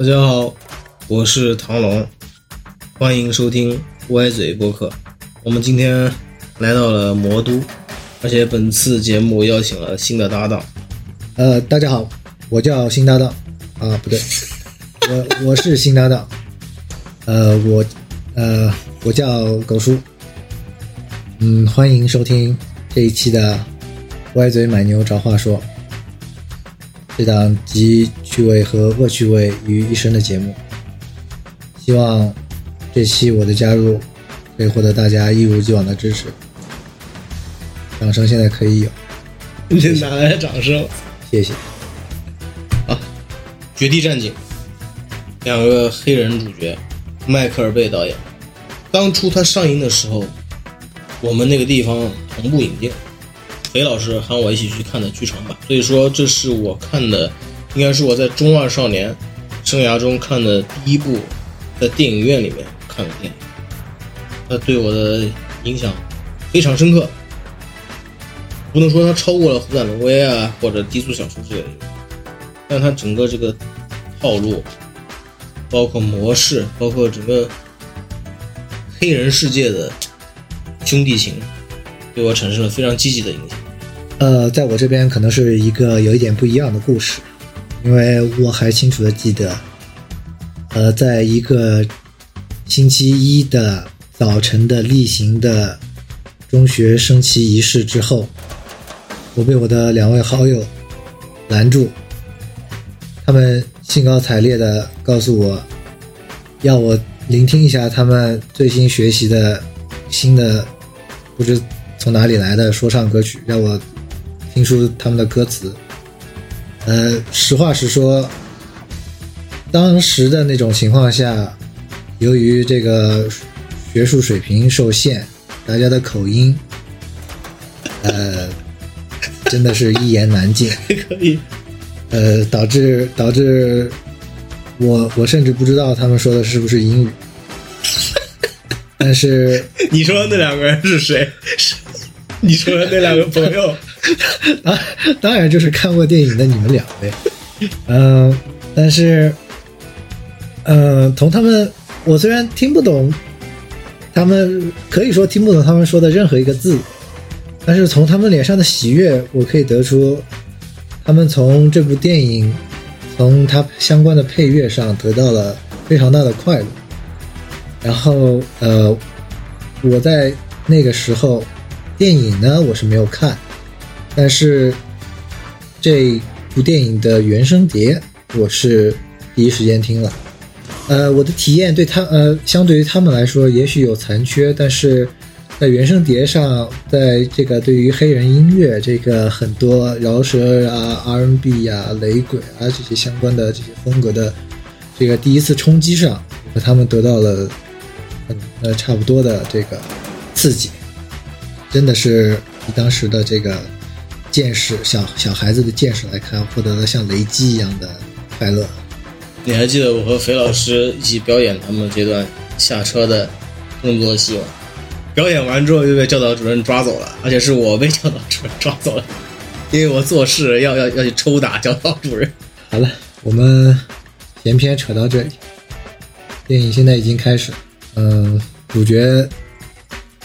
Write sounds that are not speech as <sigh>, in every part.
大家好，我是唐龙，欢迎收听歪嘴播客。我们今天来到了魔都，而且本次节目邀请了新的搭档。呃，大家好，我叫新搭档啊，不对，<laughs> 我我是新搭档。呃，我呃我叫狗叔。嗯，欢迎收听这一期的歪嘴买牛找话说。这档集趣味和恶趣味于一身的节目，希望这期我的加入可以获得大家一如既往的支持。掌声现在可以有，你哪来的掌声？谢谢。啊，《绝地战警》两个黑人主角，迈克尔贝导演。当初他上映的时候，我们那个地方同步引进。裴老师喊我一起去看的剧场版，所以说这是我看的，应该是我在中二少年生涯中看的第一部在电影院里面看的电影，它对我的影响非常深刻。不能说它超过了《虎胆龙威》啊或者《低俗小说》之类的，但它整个这个套路，包括模式，包括整个黑人世界的兄弟情，对我产生了非常积极的影响。呃，在我这边可能是一个有一点不一样的故事，因为我还清楚的记得，呃，在一个星期一的早晨的例行的中学升旗仪式之后，我被我的两位好友拦住，他们兴高采烈的告诉我，要我聆听一下他们最新学习的新的不知从哪里来的说唱歌曲，让我。听出他们的歌词，呃，实话实说，当时的那种情况下，由于这个学术水平受限，大家的口音，呃，真的是一言难尽。<laughs> 可以。呃，导致导致我我甚至不知道他们说的是不是英语。但是 <laughs> 你说的那两个人是谁？是 <laughs> 你说的那两个朋友？<laughs> 当当然就是看过电影的你们两位，嗯，但是，嗯，从他们，我虽然听不懂，他们可以说听不懂他们说的任何一个字，但是从他们脸上的喜悦，我可以得出，他们从这部电影，从它相关的配乐上得到了非常大的快乐。然后，呃，我在那个时候，电影呢，我是没有看。但是这部电影的原声碟，我是第一时间听了。呃，我的体验对他呃，相对于他们来说，也许有残缺，但是在原声碟上，在这个对于黑人音乐这个很多饶舌啊、R&B 呀、雷鬼啊这些相关的这些风格的这个第一次冲击上，和他们得到了很呃差不多的这个刺激，真的是比当时的这个。见识小小孩子的见识来看，获得了像雷击一样的快乐。你还记得我和肥老师一起表演他们这段下车的动作戏吗？表演完之后就被教导主任抓走了，而且是我被教导主任抓走了，<laughs> 因为我做事要要要去抽打教导主任。好了，我们闲篇扯到这里，电影现在已经开始。嗯，主角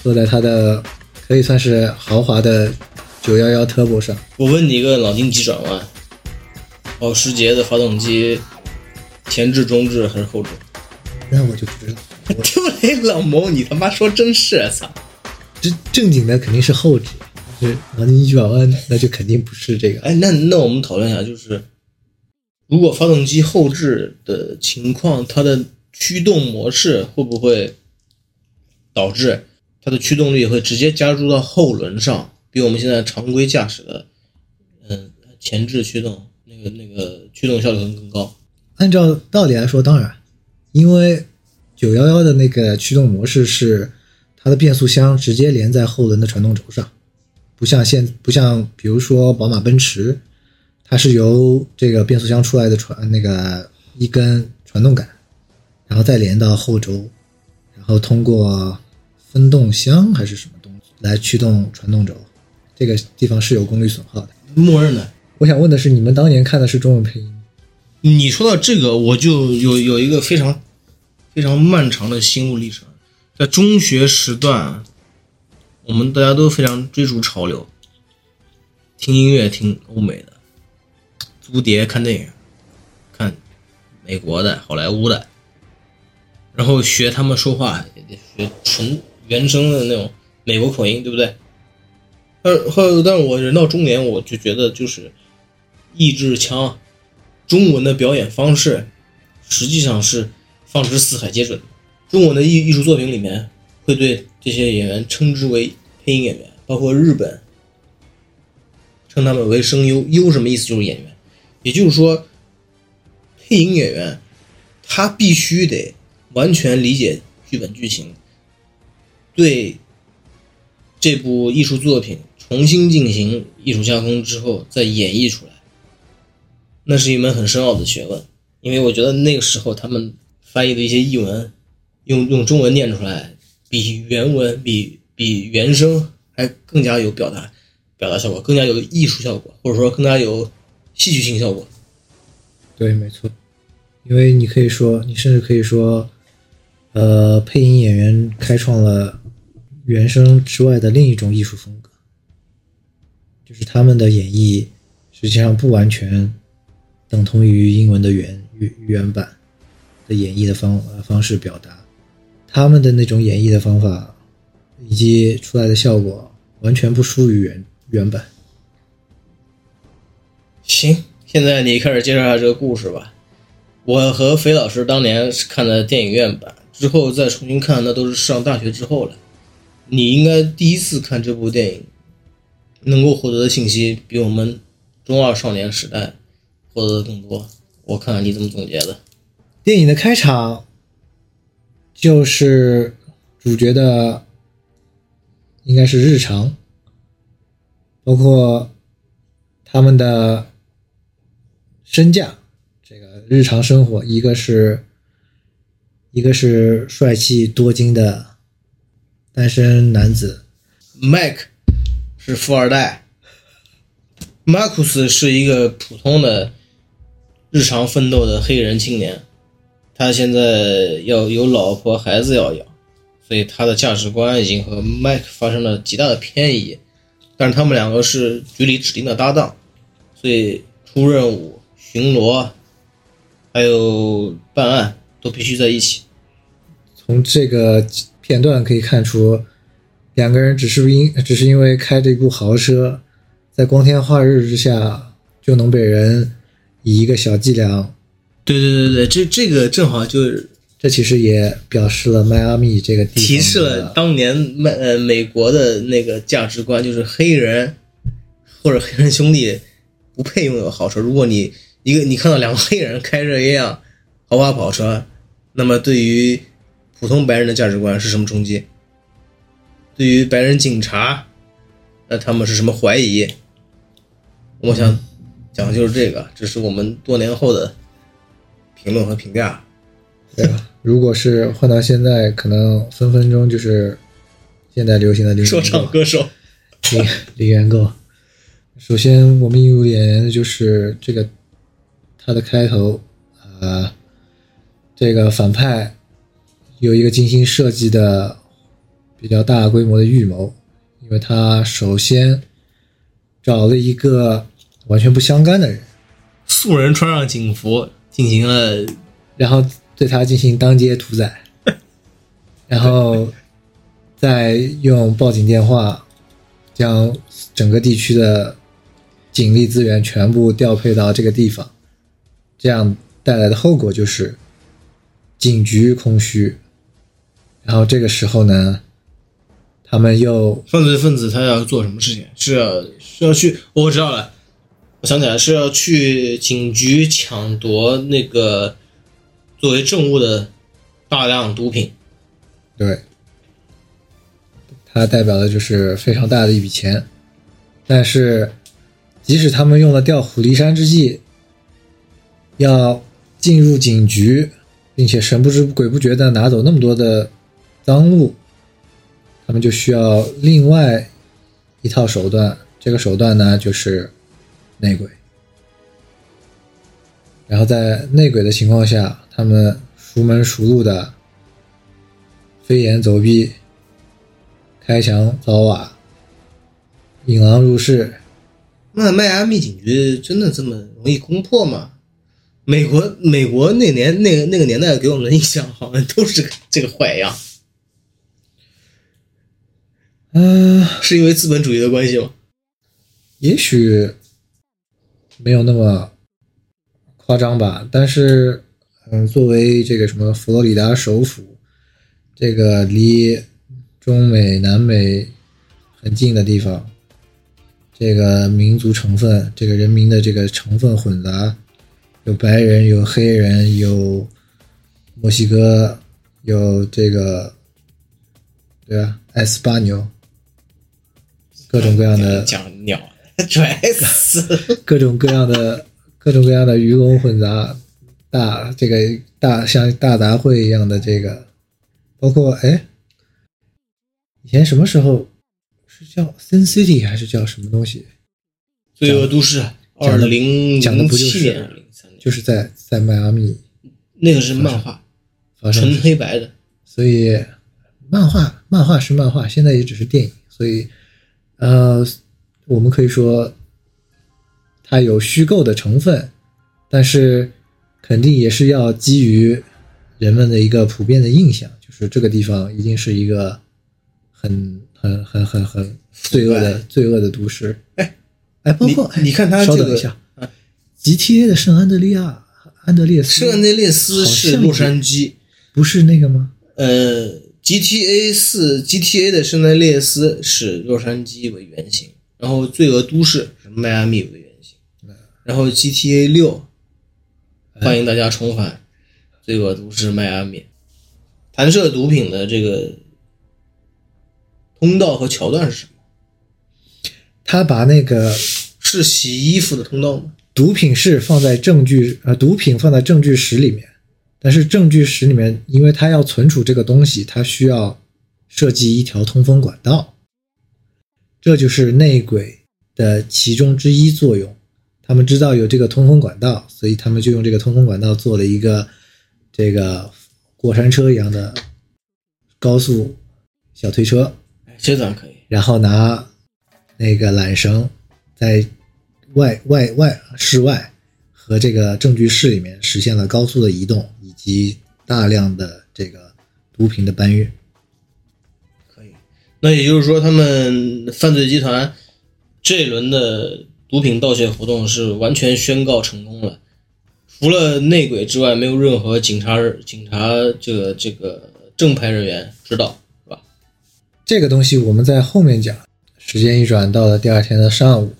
坐在他的可以算是豪华的。九幺幺 Turbo 上，我问你一个脑筋急转弯：保时捷的发动机前置、中置还是后置？那我就 <laughs> 不知道。丢雷老蒙，你他妈说真是操！这正经的肯定是后置，是脑筋急转弯那就肯定不是这个。哎，那那我们讨论一下，就是如果发动机后置的情况，它的驱动模式会不会导致它的驱动力会直接加入到后轮上？比我们现在常规驾驶的，嗯，前置驱动那个那个驱动效率更更高。按照道理来说，当然，因为九幺幺的那个驱动模式是它的变速箱直接连在后轮的传动轴上，不像现不像比如说宝马、奔驰，它是由这个变速箱出来的传那个一根传动杆，然后再连到后轴，然后通过分动箱还是什么东西来驱动传动轴。这个地方是有功率损耗的，默认的。我想问的是，你们当年看的是中文配音？你说到这个，我就有有一个非常非常漫长的心路历程。在中学时段，我们大家都非常追逐潮流，听音乐听欧美的，租碟看电影，看美国的好莱坞的，然后学他们说话，也得学纯原声的那种美国口音，对不对？但后但我人到中年，我就觉得就是意志强，中文的表演方式实际上是放之四海皆准的。中文的艺艺术作品里面，会对这些演员称之为配音演员，包括日本称他们为声优。优什么意思？就是演员。也就是说，配音演员他必须得完全理解剧本剧情，对这部艺术作品重新进行艺术加工之后再演绎出来，那是一门很深奥的学问。因为我觉得那个时候他们翻译的一些译文。用用中文念出来，比原文比比原声还更加有表达表达效果，更加有艺术效果，或者说更加有戏剧性效果。对，没错，因为你可以说，你甚至可以说，呃，配音演员开创了原声之外的另一种艺术风格，就是他们的演绎实际上不完全等同于英文的原原版的演绎的方方式表达。他们的那种演绎的方法，以及出来的效果，完全不输于原原版。行，现在你开始介绍一下这个故事吧。我和肥老师当年是看的电影院版，之后再重新看，那都是上大学之后了。你应该第一次看这部电影，能够获得的信息比我们中二少年时代获得的更多。我看看你怎么总结的。电影的开场。就是主角的应该是日常，包括他们的身价，这个日常生活，一个是一个是帅气多金的单身男子，Mike 是富二代，Marcus 是一个普通的日常奋斗的黑人青年。他现在要有老婆孩子要养，所以他的价值观已经和麦克发生了极大的偏移。但是他们两个是局里指定的搭档，所以出任务、巡逻，还有办案都必须在一起。从这个片段可以看出，两个人只是因只是因为开着一部豪车，在光天化日之下就能被人以一个小伎俩。对对对对，这这个正好就是，这其实也表示了迈阿密这个地提示了当年美呃美国的那个价值观，就是黑人或者黑人兄弟不配拥有豪车。如果你一个你看到两个黑人开着一辆豪华跑车，那么对于普通白人的价值观是什么冲击？对于白人警察，那他们是什么怀疑？我想讲的就是这个，这是我们多年后的。评论和评价，对吧？如果是换到现在，可能分分钟就是现在流行的说唱歌手李李元购。首先，我们映入眼帘的就是这个他的开头，呃，这个反派有一个精心设计的比较大规模的预谋，因为他首先找了一个完全不相干的人，素人穿上警服。进行了，然后对他进行当街屠宰，<laughs> 然后再用报警电话将整个地区的警力资源全部调配到这个地方，这样带来的后果就是警局空虚。然后这个时候呢，他们又犯罪分子他要做什么事情？是要是要去？我知道了。我想起来是要去警局抢夺那个作为证物的大量毒品，对，它代表的就是非常大的一笔钱。但是，即使他们用了调虎离山之计，要进入警局，并且神不知鬼不觉的拿走那么多的赃物，他们就需要另外一套手段。这个手段呢，就是。内鬼，然后在内鬼的情况下，他们熟门熟路的飞檐走壁、开墙凿瓦、引狼入室。那迈阿密警局真的这么容易攻破吗？美国美国那年那个那个年代给我们的印象好像都是这个坏样，嗯、是因为资本主义的关系吗？也许没有那么夸张吧，但是，嗯，作为这个什么佛罗里达首府，这个离中美、南美很近的地方，这个民族成分，这个人民的这个成分混杂，有白人，有黑人，有墨西哥，有这个，对啊，埃斯巴纽，各种各样的讲鸟。<laughs> 拽死，<laughs> 各种各样的各种各样的鱼龙混杂，大这个大像大杂烩一样的这个，包括哎，以前什么时候是叫 Sin City 还是叫什么东西？罪恶都市，二零零讲的不就是七年、就是在在迈阿密那个是漫画，发，纯黑白的。所以漫画漫画是漫画，现在也只是电影，所以呃，我们可以说它有虚构的成分，但是肯定也是要基于人们的一个普遍的印象，就是这个地方一定是一个很很很很很罪恶的罪恶的都市。哎哎，包括哎你你看它这个稍等一下啊，GTA 的圣安德利亚安德烈斯圣安德烈斯是洛杉矶，不是那个吗？呃，GTA 四 GTA 的圣安列斯是洛杉矶为原型，然后罪恶都市是迈阿密为原型，然后 GTA 六欢迎大家重返罪恶都市迈阿密，弹射毒品的这个通道和桥段是什么？他把那个是洗衣服的通道吗？毒品是放在证据呃，毒品放在证据室里面，但是证据室里面，因为它要存储这个东西，它需要设计一条通风管道，这就是内鬼的其中之一作用。他们知道有这个通风管道，所以他们就用这个通风管道做了一个这个过山车一样的高速小推车，哎，这咱可以。然后拿那个缆绳在外外外室外和这个证据室里面实现了高速的移动，以及大量的这个毒品的搬运。可以，那也就是说，他们犯罪集团这一轮的毒品盗窃活动是完全宣告成功了，除了内鬼之外，没有任何警察警察这个这个正派人员知道，是吧？这个东西我们在后面讲。时间一转到了第二天的上午，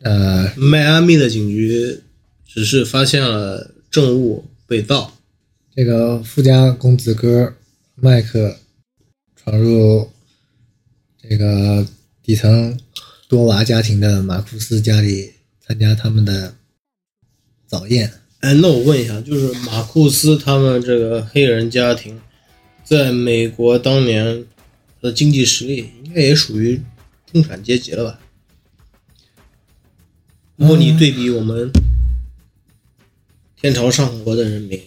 呃，迈阿密的警局只是发现了证物被盗，这个富家公子哥麦克闯入这个底层多娃家庭的马库斯家里参加他们的早宴。哎，那我问一下，就是马库斯他们这个黑人家庭，在美国当年的经济实力应该也属于中产阶级了吧？如果你对比我们天朝上国的人民，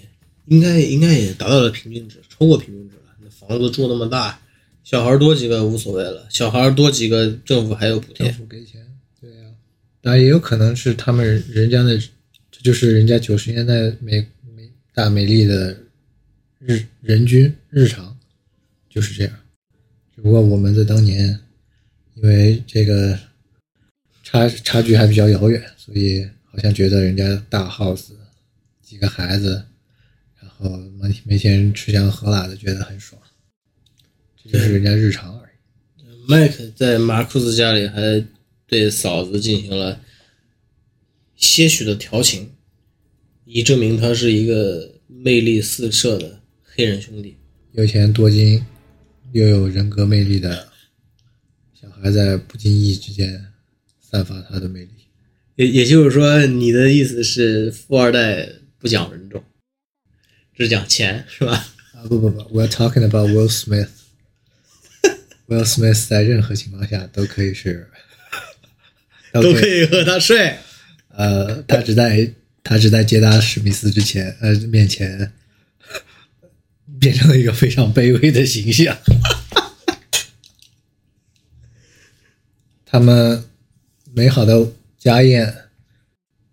应该应该也达到了平均值，超过平均值了。那房子住那么大，小孩多几个无所谓了，小孩多几个政府还有补贴。给钱，对呀、当然也有可能是他们人人家的，这就是人家九十年代美美大美丽的日人均日常就是这样。只不过我们在当年，因为这个差差距还比较遥远，所以好像觉得人家大 house 几个孩子，然后每每天吃香喝辣的，觉得很爽。这就是人家日常而已。麦克在马库斯家里还对嫂子进行了些许的调情，以证明他是一个魅力四射的黑人兄弟。有钱多金又有人格魅力的小孩，在不经意之间散发他的魅力。也也就是说，你的意思是富二代不讲人种，只讲钱，是吧？啊不不不，We're talking about Will Smith。<laughs> Will Smith 在任何情况下都可以是，<laughs> 都都可以和他睡。呃，他只在他他只在杰达史密斯之前呃面前 <laughs> 变成了一个非常卑微的形象。他们美好的家宴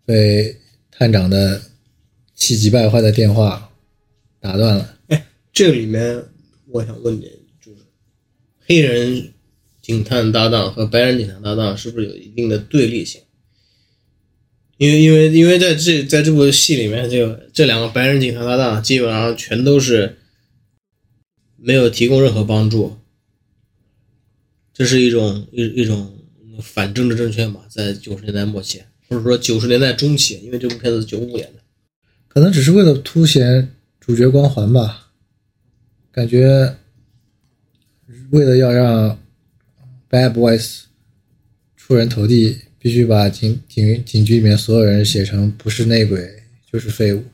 被探长的气急败坏的电话打断了。哎这里面我想问你，就是黑人警探搭档和白人警探搭档是不是有一定的对立性？因为因为因为在这在这部戏里面，这个这两个白人警察搭档基本上全都是没有提供任何帮助，这是一种一一种反政治正确嘛？在九十年代末期，或者说九十年代中期，因为这部片子是九五年的，可能只是为了凸显主角光环吧。感觉为了要让 Bad Boys 出人头地，必须把警警警局里面所有人写成不是内鬼就是废物。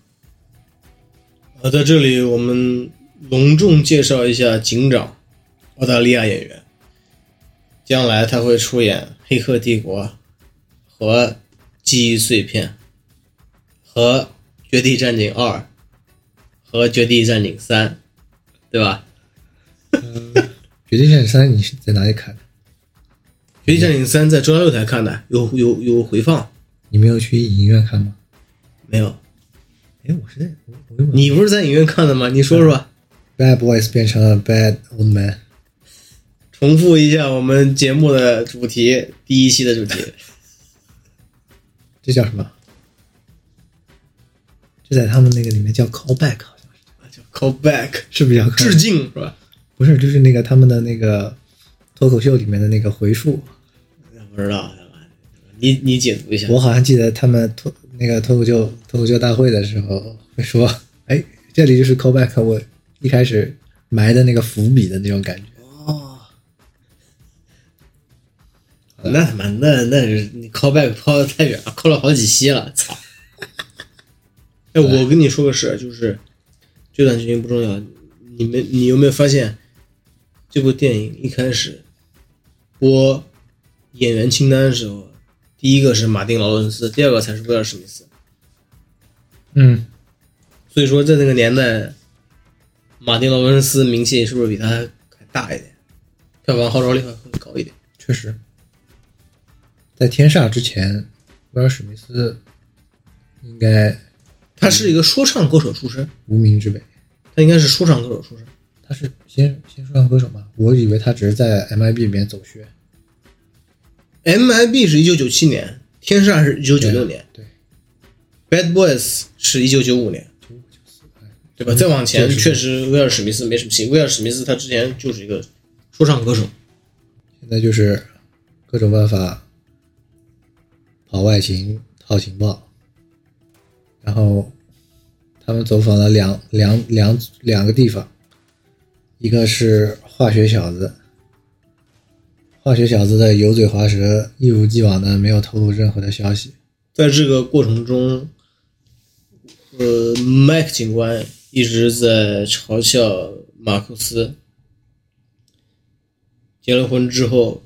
呃，在这里我们隆重介绍一下警长，澳大利亚演员，将来他会出演《黑客帝国》和《记忆碎片》和《绝地战警二》和《绝地战警三》，对吧？《嗯绝地战警三》你是在哪里看的？《绝地战警三》在中央六台看的，有有有回放你没有去影院看吗？没有？哎，我是在我我你不是在影院看的吗？你说说，Bad Boys 变成了 Bad Old Man。重复一下我们节目的主题，第一期的主题。<laughs> 这叫什么？这在他们那个里面叫 callback，好像是叫，Call back，是不是叫致敬是吧？不是，就是那个他们的那个脱口秀里面的那个回溯。不知道，你你解读一下。我好像记得他们脱那个脱口秀脱口秀大会的时候会说，哎，这里就是 callback，我一开始埋的那个伏笔的那种感觉。那他妈那那是你 callback 抛的太远了，call 了好几期了，操！哎，我跟你说个事儿，就是这段剧情不重要，你们你有没有发现，这部电影一开始播演员清单的时候，第一个是马丁劳伦斯，第二个才是威尔史密斯。嗯，所以说，在那个年代，马丁劳伦斯名气是不是比他还大一点？票房号召力会更高一点？确实，在天煞之前，威尔史密斯应该他是一个说唱歌手出身，无名之辈。他应该是说唱歌手出身。他是先先说唱歌手嘛？我以为他只是在 MIB 里面走穴。MIB 是一九九七年，天煞是一九九六年对，，Bad Boys 是一九九五年，对吧？再往前，确实威尔史密斯没什么戏。威尔史密斯他之前就是一个说唱歌手，现在就是各种办法跑外勤、套情报，然后他们走访了两两两两个地方，一个是化学小子，化学小子的油嘴滑舌，一如既往的没有透露任何的消息。在这个过程中，呃，麦克警官一直在嘲笑马库斯。结了婚之后，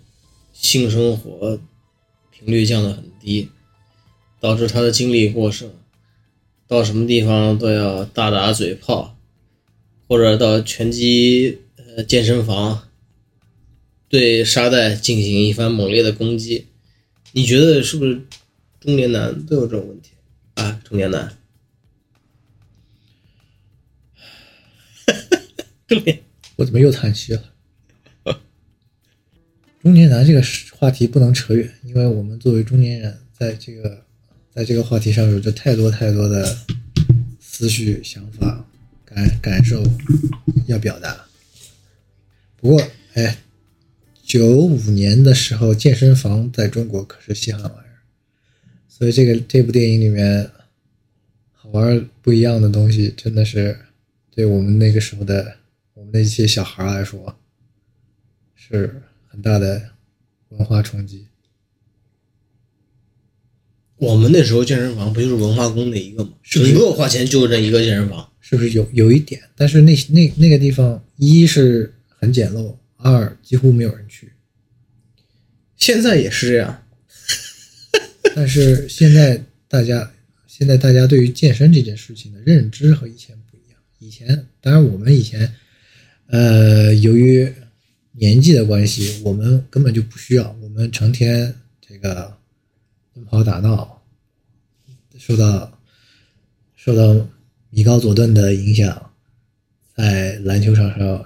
性生活频率降得很低，导致他的精力过剩，到什么地方都要大打嘴炮，或者到拳击呃健身房对沙袋进行一番猛烈的攻击。你觉得是不是中年男都有这种问题啊？中年男，<laughs> 中年我怎么又叹息了？中年男这个话题不能扯远，因为我们作为中年人，在这个在这个话题上有着太多太多的思绪、想法、感感受要表达。不过，哎，九五年的时候，健身房在中国可是稀罕玩意儿，所以这个这部电影里面好玩不一样的东西，真的是对我们那个时候的我们那些小孩来说，是很大的文化冲击。我们那时候健身房不就是文化宫那一个吗？是不是整个花钱就这一个健身房。是不是有有一点？但是那那那个地方，一是很简陋，二几乎没有人去。现在也是这样，<laughs> 但是现在大家现在大家对于健身这件事情的认知和以前不一样。以前，当然我们以前，呃，由于年纪的关系，我们根本就不需要，我们成天这个奔跑打闹，受到受到米高佐顿的影响，在篮球场上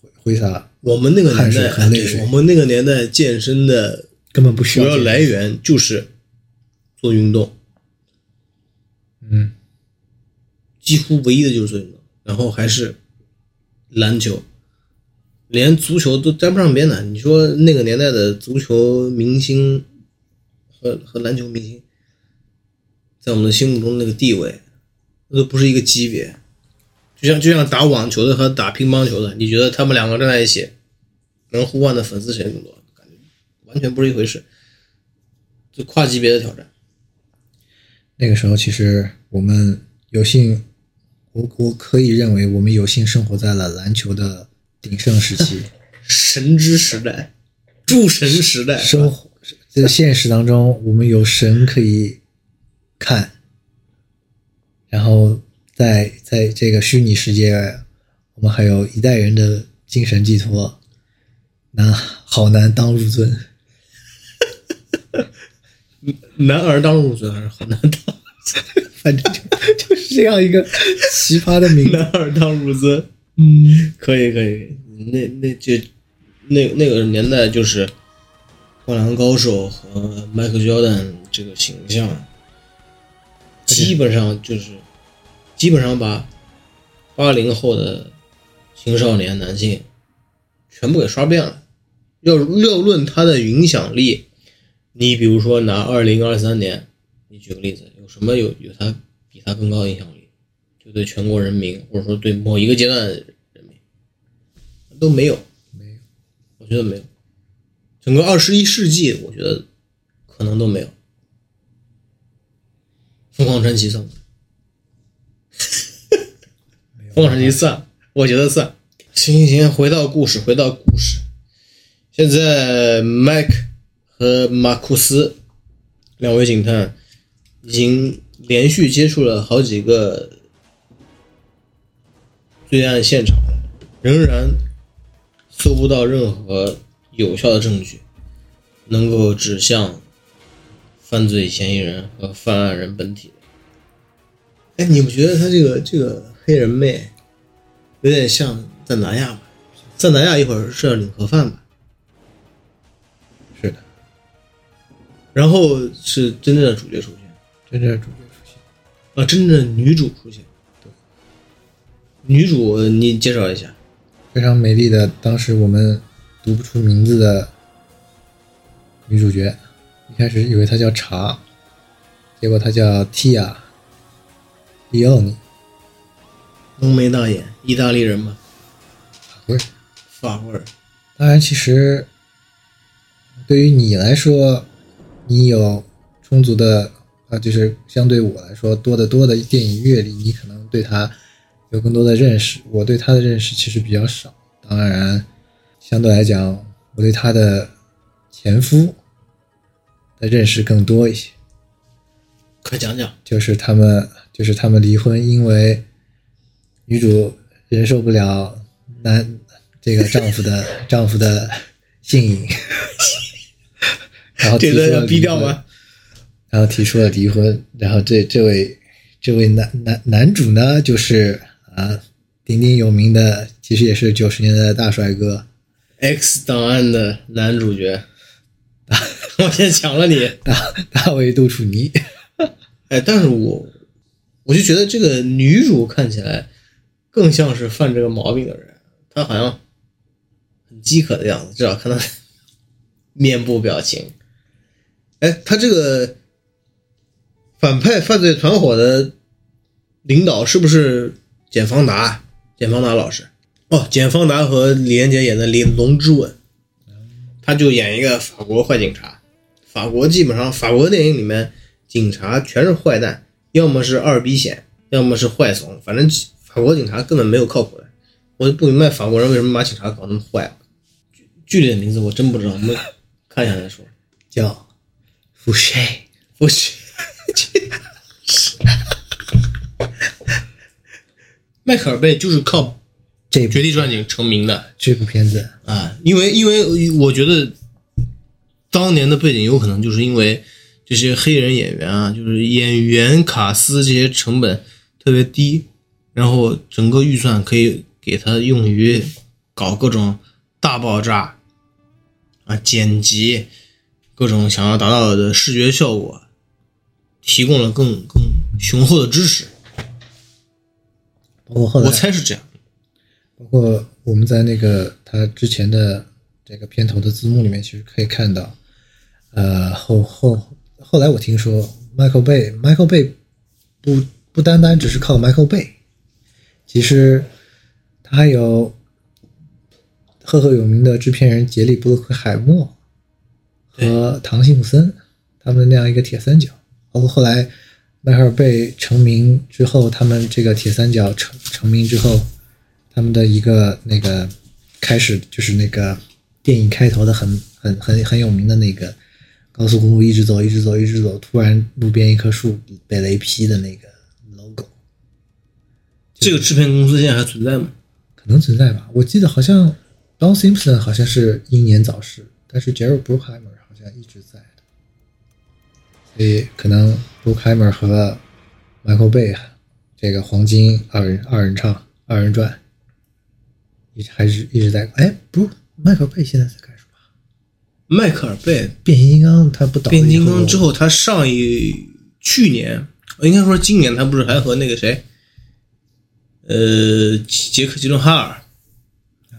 挥挥洒我们那个年代，水和泪水。我们那个年代健身的根本不需要主要来源就是做运动，嗯，几乎唯一的就是做运动，然后还是篮球，连足球都沾不上边的。你说那个年代的足球明星和和篮球明星，在我们的心目中那个地位，那都不是一个级别。就像就像打网球的和打乒乓球的，你觉得他们两个站在一起，能互换的粉丝谁更多？感觉完全不是一回事，就跨级别的挑战。那个时候，其实我们有幸，我我可以认为我们有幸生活在了篮球的鼎盛时期。神之时代，诸神时代，生活在现实当中，我们有神可以看，然后在在这个虚拟世界，我们还有一代人的精神寄托，那好难当入樽。男儿当入樽还是好男当？<laughs> 反正就就是这样一个奇葩的名字。男儿当入樽，嗯，可以可以，那那就那那个年代就是灌篮高手和迈克尔乔丹这个形象，基本上就是基本上把八零后的青少年男性全部给刷遍了。要要论他的影响力，你比如说拿二零二三年，你举个例子，有什么有有他比他更高的影响力？就对全国人民，或者说对某一个阶段的人民，都没有，没有。我觉得没有。整个二十一世纪，我觉得可能都没有。凤凰传奇算吗？<laughs> 凤凰传奇算，我觉得算。行行行，回到故事，回到故事。现在麦克和马库斯两位警探已经连续接触了好几个罪案现场，仍然搜不到任何有效的证据，能够指向犯罪嫌疑人和犯案人本体。哎，你不觉得他这个这个黑人妹有点像赞达亚吗？赞达亚一会儿是要领盒饭吧？是的，然后是真正的主角出现真正的主角出现。啊，真正的女主出现。对，女主你介绍一下。非常美丽的，当时我们读不出名字的女主角，一开始以为她叫茶，结果她叫蒂亚·利奥尼。浓眉大眼，意大利人嘛，不是，法国人。当然，其实对于你来说，你有充足的啊，就是相对我来说多得多的电影阅历，你可能对她有更多的认识。我对她的认识其实比较少。当然，相对来讲，我对她的前夫的认识更多一些。快讲讲。就是他们，就是他们离婚，因为女主忍受不了男这个丈夫的 <laughs> 丈夫的性瘾，然后提出这个要了离婚逼掉吗？然后提出了离婚，然后这这位这位男男男主呢，就是啊鼎鼎有名的，其实也是九十年代的大帅哥 X 档案的男主角，<laughs> 我先抢了你。大大卫杜楚尼。<laughs> 哎，但是我我就觉得这个女主看起来更像是犯这个毛病的人，她好像很饥渴的样子，至少看她面部表情。哎，她这个反派犯罪团伙的领导是不是简方达？简方达老师？哦，简方达和李连杰演的《李龙之吻》，他就演一个法国坏警察。法国基本上法国电影里面。警察全是坏蛋，要么是二逼险，要么是坏怂，反正法国警察根本没有靠谱的。我就不明白法国人为什么把警察搞那么坏。剧剧里的名字我真不知道，我们看一下再说。叫福谢，不是，迈克尔贝就是靠《这部绝地战警》成名的这部片子，啊，因为因为我觉得当年的背景有可能就是因为这些黑人演员啊，就是演员卡斯这些成本特别低，然后整个预算可以给他用于搞各种大爆炸啊、剪辑，各种想要达到的视觉效果，提供了更更雄厚的支持。包括后来我猜是这样。包括我们在那个他之前的这个片头的字幕里面，其实可以看到，呃，后后后来我听说，Michael Bay，Michael Bay 不不单单只是靠 Michael Bay，其实他还有赫赫有名的制片人杰里布鲁克海默和唐辛姆森他们那样一个铁三角，包括后来迈克尔贝成名之后，他们这个铁三角成成名之后，他们的一个那个开始就是那个电影开头的很很很很有名的那个高速公路一直走一直走一直走，突然路边一棵树被雷劈的那个 logo，这个制片公司现在还存在吗？可能存在吧？我记得好像 Don Simpson 好像是英年早逝，但是 Jerry Bruckheimer 好像一直在的，所以可能 Bruckheimer 和 Michael Bay 这个黄金二人二人唱二人转，一直还是一直在。哎，不，迈克尔贝现在在干什么？迈克尔贝变形金刚他不倒变形金刚之后，他上一去年应该说今年，他不是还和那个谁，呃，杰克吉伦哈尔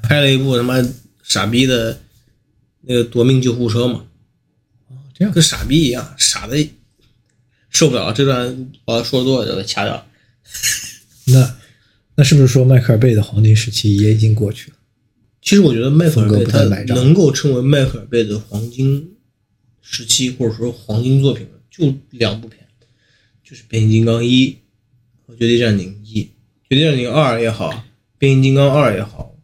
拍了一部他妈傻逼的那个夺命救护车嘛，这样跟傻逼一样，傻的受不了。这段我要说多了就给掐掉。<laughs> 那那是不是说迈克尔贝的黄金时期也已经过去了？其实我觉得迈克尔贝他能够称为迈克尔贝的黄金时期，或者说黄金作品的，就两部片，就是《变形金刚一》和《绝地战警一》。《绝地战警二》也好，《变形金刚二》也好，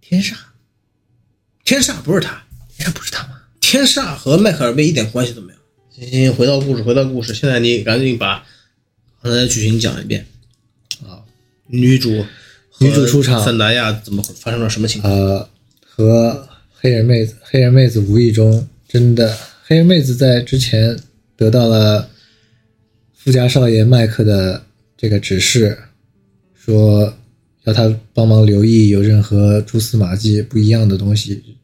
天煞，天煞不是他，天煞不是他吗？天煞和迈克尔贝一点关系都没有。行行，回到故事，回到故事，现在你赶紧把刚才的剧情讲一遍啊！女主女主出场塞达亚怎么发生了什么情况？呃，和黑人妹子，黑人妹子无意中真的，黑人妹子在之前得到了富家少爷麦克的这个指示，说要他帮忙留意有任何蛛丝马迹不一样的东西，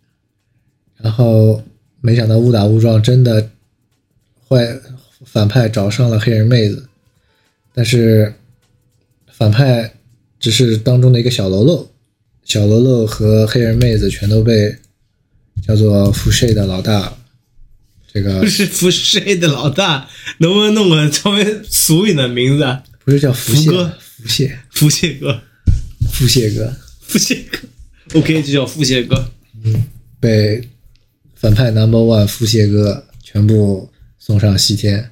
然后没想到误打误撞，真的坏反派找上了黑人妹子，但是反派只是当中的一个小喽啰，小喽啰和黑人妹子全都被叫做福税的老大，这个不是福谁的老大，能不能弄个稍微俗一点的名字啊？不是叫福谢福哥，福谢，福谢哥，福谢哥福谢哥，OK，就叫福谢哥。嗯被反派 Number One 福谢哥全部送上西天，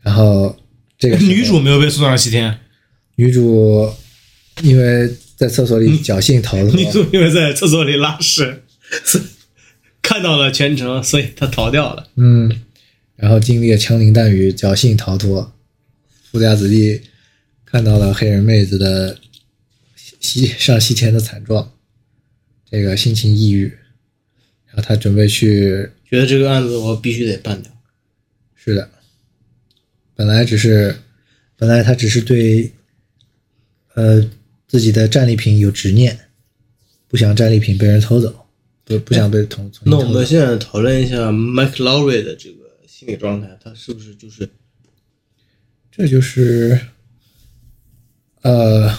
然后这个女主没有被送上西天，女主因为在厕所里侥幸逃脱，女主因为在厕所里拉屎，<laughs> 看到了全程，所以她逃掉了。嗯，然后经历了枪林弹雨，侥幸逃脱。富家子弟看到了黑人妹子的西上西天的惨状，这个心情抑郁，然后他准备去，觉得这个案子我必须得办掉。是的，本来只是，本来他只是对，呃，自己的战利品有执念，不想战利品被人偷走，不不想被同从那我们。现在讨论一下 Mike Lowry 的这个心理状态，他是不是就是这就是，呃，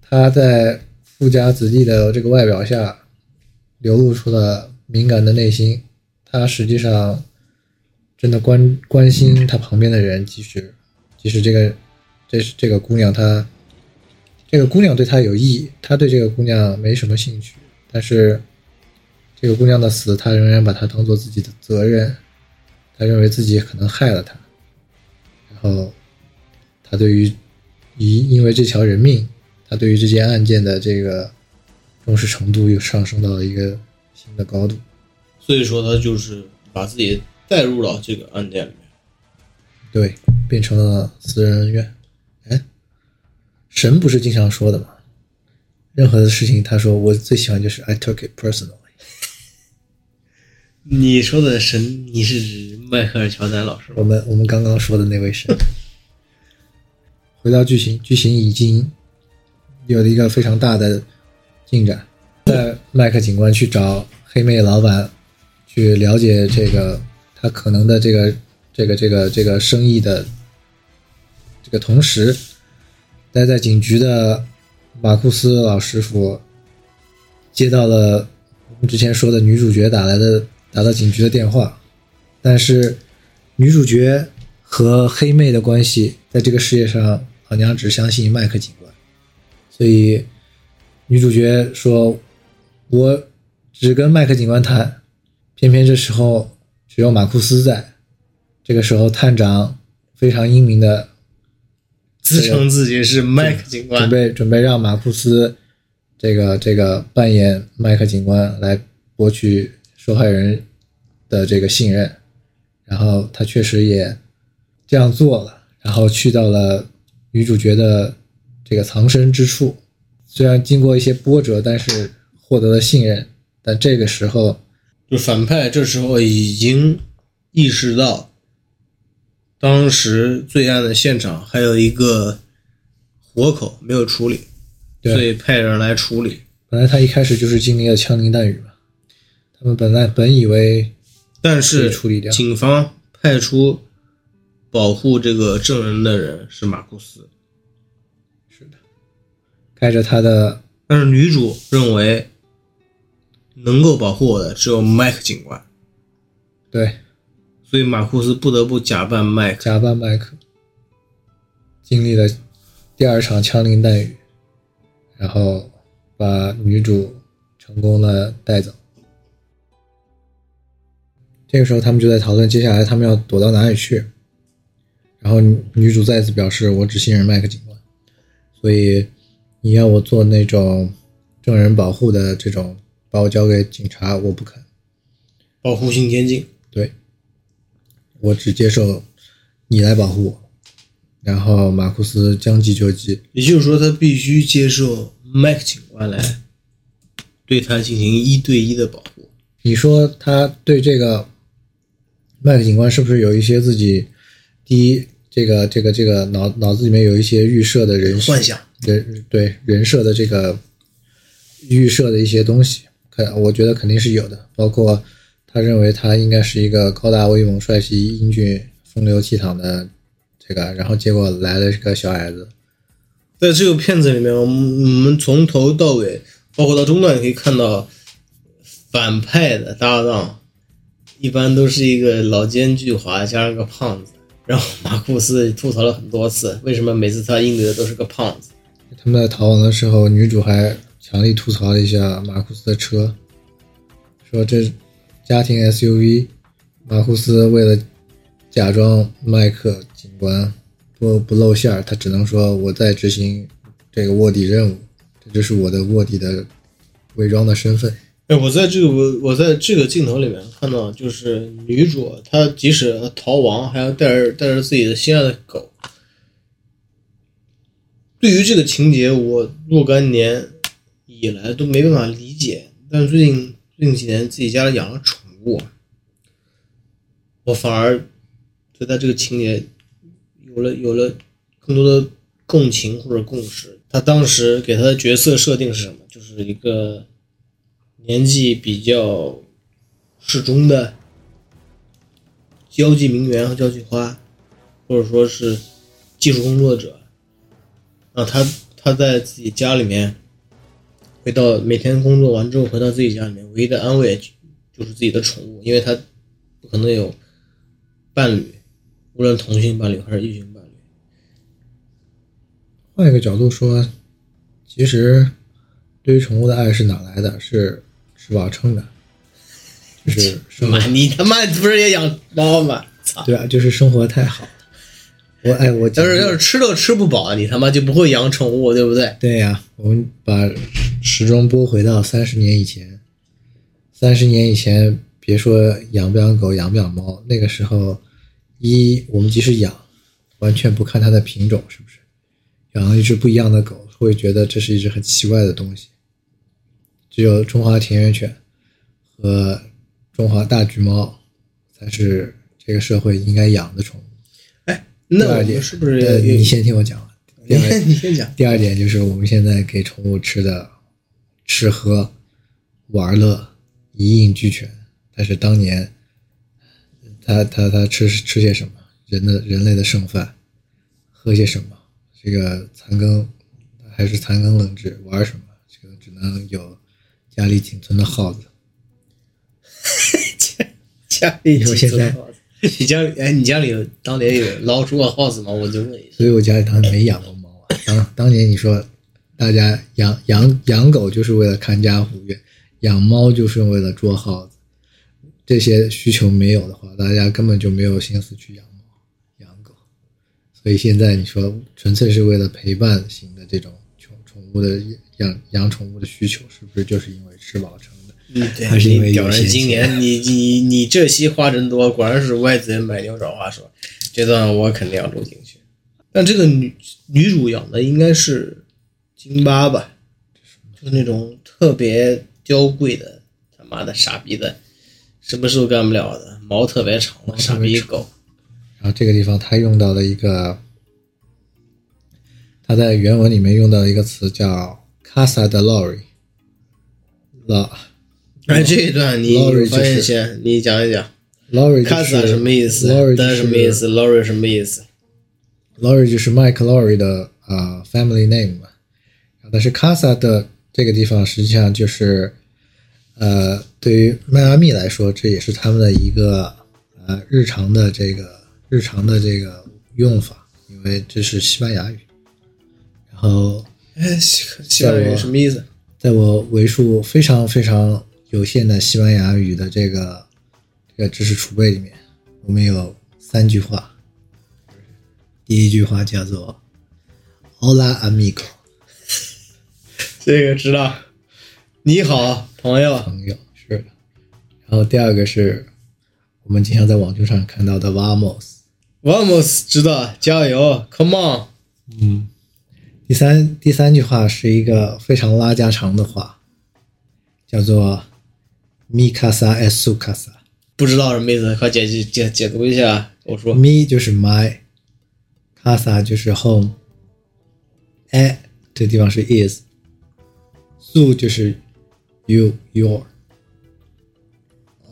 他在富家子弟的这个外表下流露出了敏感的内心。他实际上真的关关心他旁边的人，即使即使这个这是这个姑娘她这个姑娘对他有意义，他对这个姑娘没什么兴趣，但是这个姑娘的死，他仍然把她当做自己的责任，他认为自己可能害了她。然后他对于因因为这条人命，他对于这件案件的这个重视程度又上升到了一个新的高度。所以说他就是把自己带入到这个案件里面。对，变成了私人恩怨。哎，神不是经常说的吗？任何的事情，他说我最喜欢就是 I took it personally。<laughs> 你说的神，你是指迈克尔乔丹老师吗？我们我们刚刚说的那位神。回到剧情，剧情已经有了一个非常大的进展。在麦克警官去找黑妹老板去了解这个他可能的这个这个这个这个生意的这个同时，待在警局的马库斯老师傅接到了我们之前说的女主角打来的打到警局的电话，但是女主角和黑妹的关系在这个世界上，老娘只相信麦克警官，所以女主角说：“我只跟麦克警官谈。”偏偏这时候只有马库斯在，这个时候探长非常英明的自称自己是麦克警官准，备准备让马库斯这个这个扮演麦克警官来博取受害人的这个信任，然后他确实也这样做了，然后去到了女主角的这个藏身之处，虽然经过一些波折，但是获得了信任。但这个时候，就反派这时候已经意识到，当时罪案的现场还有一个活口没有处理，所以派人来处理。本来他一开始就是经历了枪林弹雨嘛，他们本来本以为但是处理掉警方派出保护这个证人的人是马库斯，是的开着他的但是女主认为能够保护我的只有麦克警官，对所以马库斯不得不假扮麦克。假扮麦克，经历了第二场枪林弹雨，然后把女主成功的带走。这个时候，他们就在讨论接下来他们要躲到哪里去。然后女主再次表示：“我只信任麦克警官，所以你要我做那种证人保护的这种，把我交给警察，我不肯。保护性监禁，对，我只接受你来保护我。”然后马库斯将计就计，也就是说，他必须接受麦克警官来对他进行一对一的保护。你说他对这个麦克警官是不是有一些自己第一这个这个这个脑脑子里面有一些预设的人设幻想人对人设的这个预设的一些东西，可我觉得肯定是有的，包括他认为他应该是一个高大威猛、帅气、英俊、风流倜傥的这个，然后结果来了个小矮子，在这个片子里面，我们我们从头到尾，包括到中段，也可以看到反派的搭档一般都是一个老奸巨猾加上个胖子。然后马库斯吐槽了很多次，为什么每次他应对的都是个胖子？他们在逃亡的时候，女主还强力吐槽了一下马库斯的车，说这家庭 SUV，马库斯为了假装麦克警官不不露馅儿，他只能说我在执行这个卧底任务，这就是我的卧底的伪装的身份。哎，我在这个我我在这个镜头里面看到，就是女主她即使逃亡，还要带着带着自己的心爱的狗。对于这个情节，我若干年以来都没办法理解，但最近最近几年自己家里养了宠物，我反而对他这个情节有了有了更多的共情或者共识。他当时给他的角色设定是什么？就是一个。年纪比较适中的交际名媛和交际花，或者说是技术工作者，啊，他他在自己家里面，回到每天工作完之后回到自己家里面，唯一的安慰就是自己的宠物，因为它不可能有伴侣，无论同性伴侣还是异性伴侣。换一个角度说，其实对于宠物的爱是哪来的？是吃饱撑的，就是 <laughs> 生活妈，你他妈不是也养猫吗？操！对啊，就是生活太好了。我哎，我要是要是吃都吃不饱，你他妈就不会养宠物，对不对？对呀，我们把时钟拨回到三十年以前。三十年以前，别说养不养狗、养不养猫，那个时候，一我们即使养，完全不看它的品种是不是，养了一只不一样的狗，会觉得这是一只很奇怪的东西。只有中华田园犬和中华大橘猫才是这个社会应该养的宠物。哎，那我们是不是你先听我讲完。第二你先讲？第二点就是我们现在给宠物吃的吃喝玩乐一应俱全，但是当年他他他吃吃些什么？人的人类的剩饭，喝些什么？这个残羹还是残羹冷炙，玩什么？这个只能有家里仅存的耗子。<laughs> 家里你说现在你家里哎，你家里有当年有老鼠和耗子吗？我就问一下。所以我家里当时没养过猫啊。当当年你说大家养养养狗就是为了看家护院，养猫就是为了捉耗子，这些需求没有的话，大家根本就没有心思去养猫养狗。所以现在你说纯粹是为了陪伴型的这种宠宠物的养养宠物的需求，是不是就是因为吃饱撑的？嗯，对，还是因为有人，今年你你你这期话真多，果然是外资人买牛找话说，这段我肯定要录进去。但这个女女主养的应该是金巴吧，就是那种特别娇贵的他妈的傻逼的，什么事都干不了的，毛特别长的傻逼狗。然后这个地方他用到了一个，他在原文里面用到了一个词叫 “casa de lori”，老哎，这一段你是先，你讲一讲。lori 就 Casa 是什么意思 lori 什么意思？Lorry 什么意思？lori 就是 Mike Lori 的啊 family name 嘛，但是 casa 的这个地方实际上就是呃对于迈阿密来说，这也是他们的一个呃日常的这个日常的这个用法，因为这是西班牙语。然后哎，西西班牙语什么意思？在我为数非常非常有限的西班牙语的这个这个知识储备里面，我们有三句话。第一句话叫做 “Hola amigo”，这个知道。你好，朋友。朋友是的。然后第二个是我们经常在网球上看到的 “Vamos”。Vamos，知道，加油，Come on。嗯。第三第三句话是一个非常拉家常的话，叫做 “Mi casa es su casa”。不知道什么意思，快解解解解读一下。我说，mi 就是 my，casa 就是 home，哎，这地方是 is，su 就是 you your。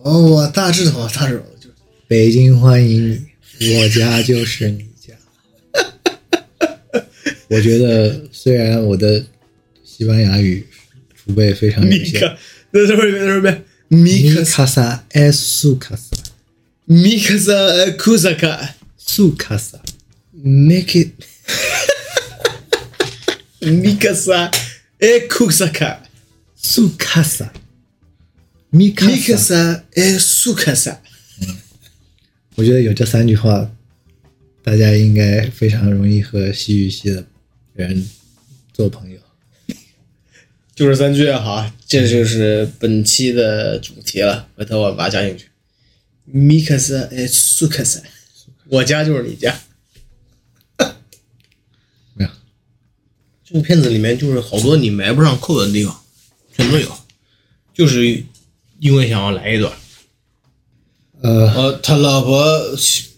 哦，我大致懂了，大致懂了，就是北京欢迎你，我家就是你家。我觉得虽然我的西班牙语储备非常有限米卡，再说一遍，再说一遍。米卡 casa es su casa，米卡萨库萨卡 su casa，，make it。米卡萨哎库萨卡，su 米卡 casa。萨哎苏卡萨。我觉得有这三句话，大家应该非常容易和西语系的人做朋友。就这三句哈，这就是本期的主题了。回头我把它加进去。米克斯哎，苏克斯，我家就是你家。没有，这部片子里面就是好多你埋不上扣的地方，全都有，就是因为想要来一段。呃，呃，他老婆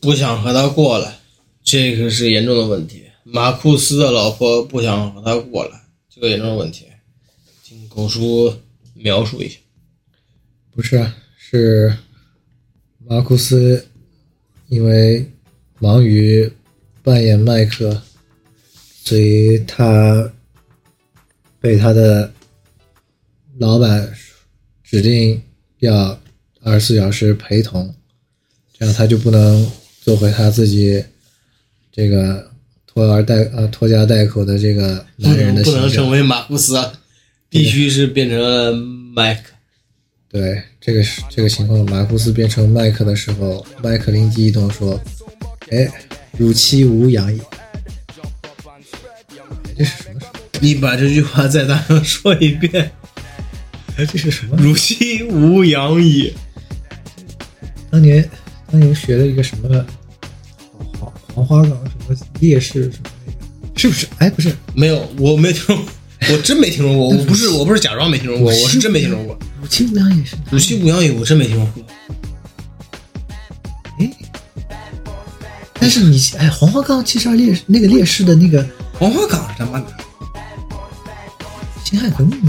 不想和他过了，这个是严重的问题。马库斯的老婆不想和他过了，这个严重的问题，请狗叔描述一下。不是啊，是马库斯因为忙于扮演麦克，所以他被他的老板指定要二十四小时陪同，这样他就不能做回他自己这个拖儿带呃拖家带口的这个男人的能 <laughs> 不能。成为马库斯啊，必须是变成了麦克。对这个是这个情况，马库斯变成麦克的时候，麦克灵机一动说：“哎，乳妻无养也。”哎这是什么？你把这句话再大声说一遍。哎，这是什么？汝妻无养也。当年当年学了一个什么黄黄花岗什么烈士什么那个是不是？哎，不是，没有，我没听我真没听说过。我不是，我不是假装没听说过，我是真没听说过。武七五阳也是。武七五阳也我真没听说过。哎，但是你哎，黄花岗七十二烈士那个烈士的那个黄花岗是他妈的辛亥革命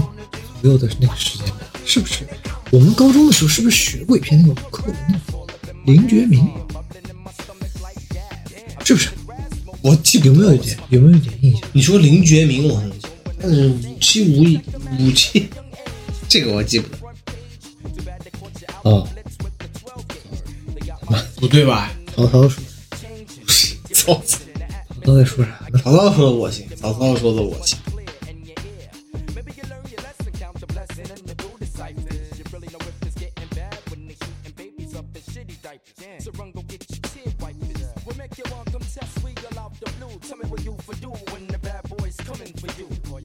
左右的那个时间，是不是？我们高中的时候是不是学过一篇那个课文呢？林觉民，是不是？我记有没有一点？有没有一点印象？你说林觉民，我很记，但是武七五武七，这个我记不得。哦，不对吧？曹操说，<laughs> 曹操，都在说啥？曹操说的我行，曹操说的我行。